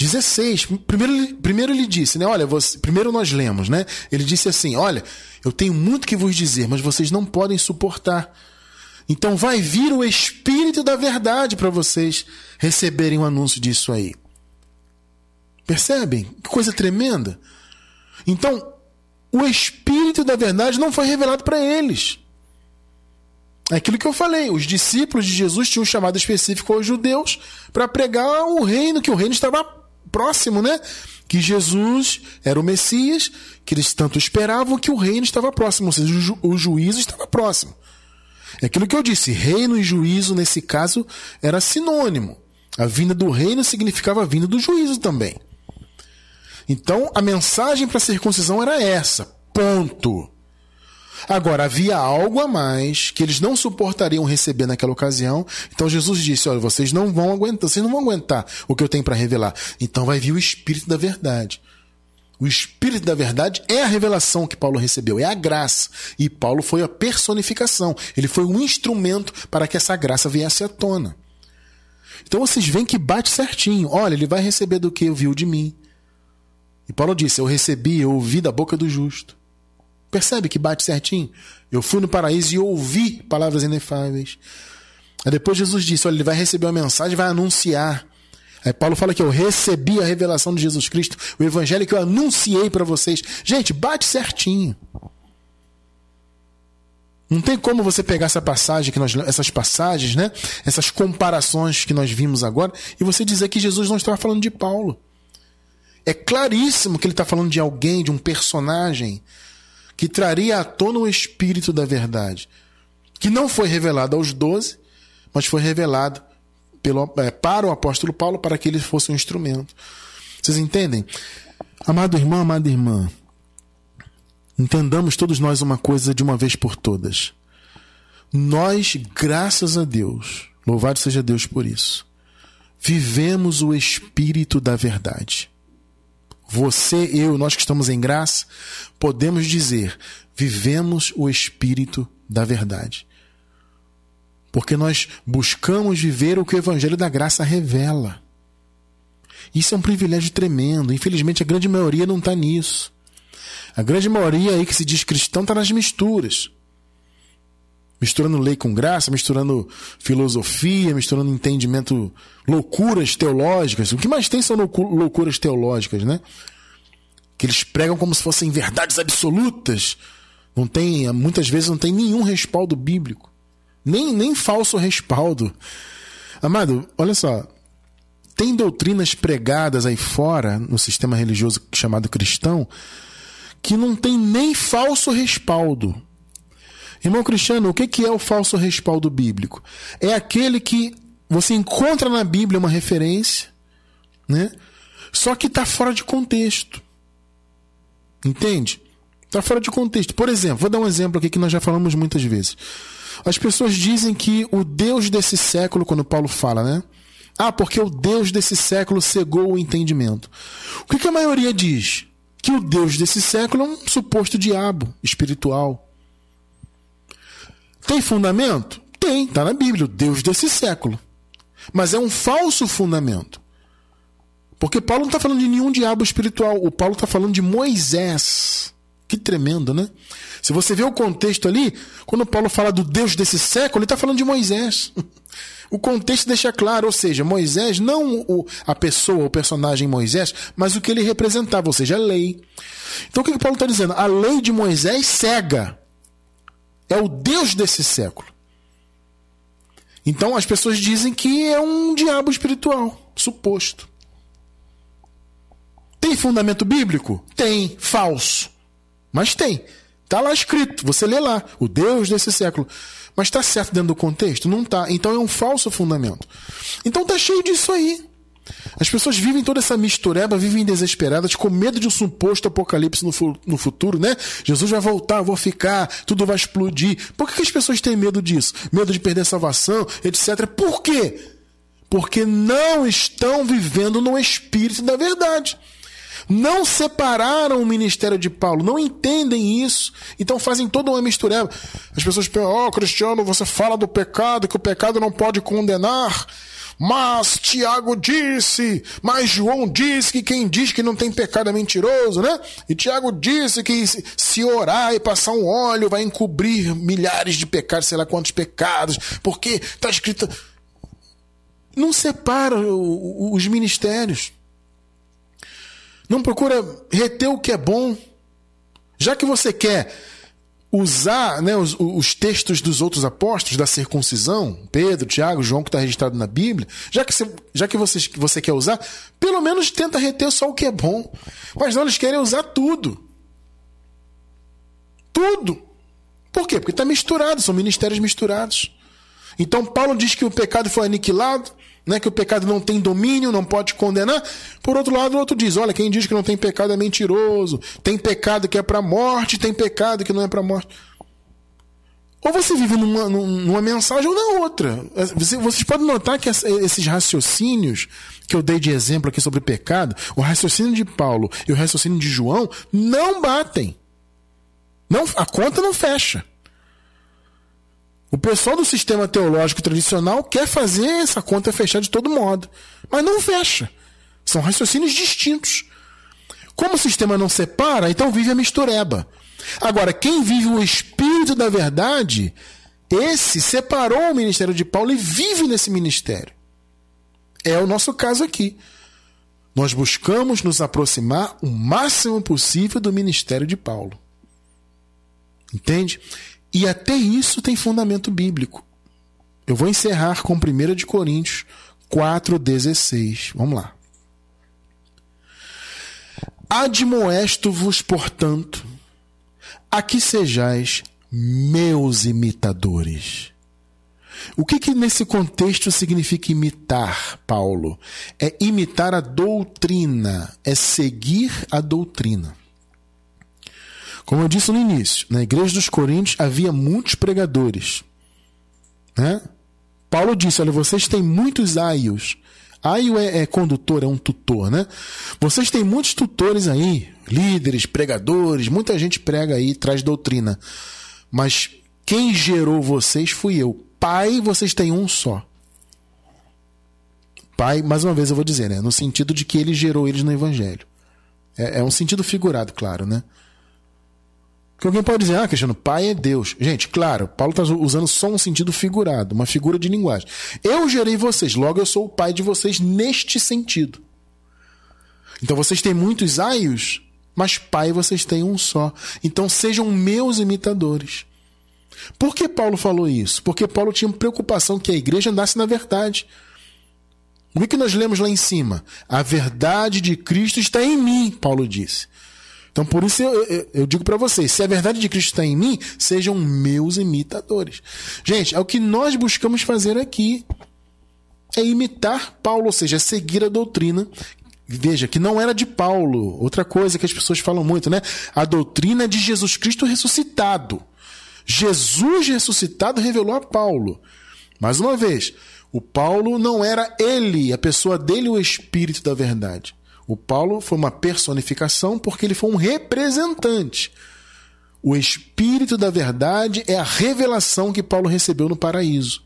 16. Primeiro, primeiro ele disse, né? Olha, você, primeiro nós lemos, né? Ele disse assim: Olha, eu tenho muito que vos dizer, mas vocês não podem suportar. Então vai vir o Espírito da Verdade para vocês receberem o um anúncio disso aí. Percebem? Que coisa tremenda. Então, o Espírito da Verdade não foi revelado para eles. É aquilo que eu falei, os discípulos de Jesus tinham um chamado específico aos judeus para pregar o reino, que o reino estava próximo, né? Que Jesus era o Messias, que eles tanto esperavam que o reino estava próximo, ou seja, o, ju o juízo estava próximo. É aquilo que eu disse, reino e juízo nesse caso era sinônimo. A vinda do reino significava a vinda do juízo também. Então a mensagem para a circuncisão era essa. Ponto. Agora, havia algo a mais que eles não suportariam receber naquela ocasião. Então Jesus disse: Olha, vocês não vão aguentar, vocês não vão aguentar o que eu tenho para revelar. Então vai vir o Espírito da Verdade. O Espírito da Verdade é a revelação que Paulo recebeu, é a graça. E Paulo foi a personificação. Ele foi um instrumento para que essa graça viesse à tona. Então vocês veem que bate certinho. Olha, ele vai receber do que ouviu de mim. E Paulo disse: Eu recebi, eu ouvi da boca do justo. Percebe que bate certinho? Eu fui no paraíso e ouvi palavras inefáveis. Aí depois Jesus disse: Olha, ele vai receber uma mensagem, vai anunciar. Aí Paulo fala que eu recebi a revelação de Jesus Cristo, o evangelho que eu anunciei para vocês. Gente, bate certinho. Não tem como você pegar essa passagem que nós, essas passagens, né? Essas comparações que nós vimos agora e você dizer que Jesus não estava falando de Paulo. É claríssimo que ele está falando de alguém, de um personagem que traria à tona o espírito da verdade, que não foi revelado aos doze, mas foi revelado pelo, é, para o apóstolo Paulo para que ele fosse um instrumento. Vocês entendem? Amado irmão, amada irmã, entendamos todos nós uma coisa de uma vez por todas. Nós, graças a Deus, louvado seja Deus por isso, vivemos o espírito da verdade. Você, eu, nós que estamos em graça, podemos dizer: vivemos o espírito da verdade. Porque nós buscamos viver o que o Evangelho da Graça revela. Isso é um privilégio tremendo. Infelizmente, a grande maioria não está nisso. A grande maioria aí que se diz cristão está nas misturas misturando lei com graça, misturando filosofia, misturando entendimento, loucuras teológicas. O que mais tem são loucuras teológicas, né? Que eles pregam como se fossem verdades absolutas. Não tem, muitas vezes não tem nenhum respaldo bíblico. Nem, nem falso respaldo. Amado, olha só. Tem doutrinas pregadas aí fora, no sistema religioso chamado cristão, que não tem nem falso respaldo Irmão Cristiano, o que é o falso respaldo bíblico? É aquele que você encontra na Bíblia uma referência, né? Só que está fora de contexto. Entende? Está fora de contexto. Por exemplo, vou dar um exemplo aqui que nós já falamos muitas vezes. As pessoas dizem que o Deus desse século, quando Paulo fala, né? Ah, porque o Deus desse século cegou o entendimento. O que, que a maioria diz? Que o Deus desse século é um suposto diabo espiritual. Tem fundamento? Tem, está na Bíblia, o Deus desse século. Mas é um falso fundamento. Porque Paulo não está falando de nenhum diabo espiritual. O Paulo está falando de Moisés. Que tremendo, né? Se você vê o contexto ali, quando Paulo fala do Deus desse século, ele está falando de Moisés. O contexto deixa claro, ou seja, Moisés, não o, a pessoa, o personagem Moisés, mas o que ele representava, ou seja, a lei. Então o que, que Paulo está dizendo? A lei de Moisés cega. É o Deus desse século. Então as pessoas dizem que é um diabo espiritual, suposto. Tem fundamento bíblico? Tem, falso. Mas tem. Está lá escrito, você lê lá, o Deus desse século. Mas está certo dentro do contexto? Não está. Então é um falso fundamento. Então tá cheio disso aí. As pessoas vivem toda essa mistureba, vivem desesperadas, com medo de um suposto apocalipse no, no futuro, né? Jesus vai voltar, vou ficar, tudo vai explodir. Por que, que as pessoas têm medo disso? Medo de perder a salvação, etc. Por quê? Porque não estão vivendo no espírito da verdade não separaram o ministério de Paulo, não entendem isso, então fazem toda uma mistureba. As pessoas pensam, oh, Cristiano, você fala do pecado, que o pecado não pode condenar. Mas Tiago disse, mas João disse que quem diz que não tem pecado é mentiroso, né? E Tiago disse que se orar e passar um óleo vai encobrir milhares de pecados, sei lá quantos pecados, porque está escrito. Não separa os ministérios. Não procura reter o que é bom. Já que você quer usar né, os, os, textos dos outros apóstolos da circuncisão, Pedro, Tiago, João, que está registrado na Bíblia, já que, você, já que você, você quer usar, pelo menos tenta reter só o que é bom. Mas não, eles querem usar tudo. Tudo. Por quê? Porque está misturado, são ministérios misturados. Então Paulo diz que o pecado foi aniquilado, né, que o pecado não tem domínio, não pode condenar. Por outro lado, o outro diz: olha, quem diz que não tem pecado é mentiroso. Tem pecado que é para morte, tem pecado que não é para morte. Ou você vive numa, numa mensagem ou na outra. Vocês podem notar que esses raciocínios que eu dei de exemplo aqui sobre pecado, o raciocínio de Paulo e o raciocínio de João não batem. Não, a conta não fecha. O pessoal do sistema teológico tradicional quer fazer essa conta fechar de todo modo, mas não fecha. São raciocínios distintos. Como o sistema não separa, então vive a mistureba. Agora, quem vive o espírito da verdade, esse separou o ministério de Paulo e vive nesse ministério. É o nosso caso aqui. Nós buscamos nos aproximar o máximo possível do ministério de Paulo. Entende? E até isso tem fundamento bíblico. Eu vou encerrar com 1 de Coríntios 4,16. Vamos lá. Admoesto-vos, portanto, a que sejais meus imitadores. O que, que nesse contexto significa imitar, Paulo? É imitar a doutrina, é seguir a doutrina. Como eu disse no início, na igreja dos Coríntios havia muitos pregadores. Né? Paulo disse: Olha, vocês têm muitos aios. Aio é, é condutor, é um tutor, né? Vocês têm muitos tutores aí, líderes, pregadores, muita gente prega aí, traz doutrina. Mas quem gerou vocês fui eu. Pai, vocês têm um só. Pai, mais uma vez eu vou dizer, né? No sentido de que ele gerou eles no Evangelho. É, é um sentido figurado, claro, né? Porque alguém pode dizer, ah, Cristiano, pai é Deus. Gente, claro, Paulo está usando só um sentido figurado, uma figura de linguagem. Eu gerei vocês, logo eu sou o pai de vocês neste sentido. Então vocês têm muitos aios, mas pai vocês têm um só. Então sejam meus imitadores. Por que Paulo falou isso? Porque Paulo tinha preocupação que a igreja andasse na verdade. O que nós lemos lá em cima? A verdade de Cristo está em mim, Paulo disse. Então, por isso eu, eu, eu digo para vocês: se a verdade de Cristo está em mim, sejam meus imitadores. Gente, é o que nós buscamos fazer aqui. É imitar Paulo, ou seja, seguir a doutrina Veja, que não era de Paulo. Outra coisa que as pessoas falam muito, né? A doutrina de Jesus Cristo ressuscitado. Jesus ressuscitado revelou a Paulo. Mais uma vez, o Paulo não era ele, a pessoa dele, o Espírito da verdade. O Paulo foi uma personificação porque ele foi um representante. O Espírito da verdade é a revelação que Paulo recebeu no paraíso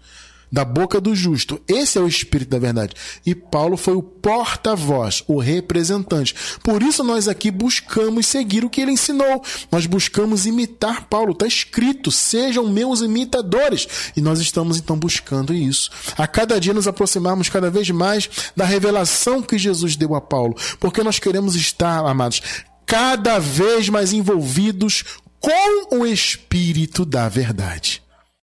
da boca do justo. Esse é o espírito da verdade. E Paulo foi o porta-voz, o representante. Por isso nós aqui buscamos seguir o que ele ensinou. Nós buscamos imitar Paulo. Está escrito: sejam meus imitadores. E nós estamos então buscando isso. A cada dia nos aproximarmos cada vez mais da revelação que Jesus deu a Paulo. Porque nós queremos estar, amados, cada vez mais envolvidos com o espírito da verdade.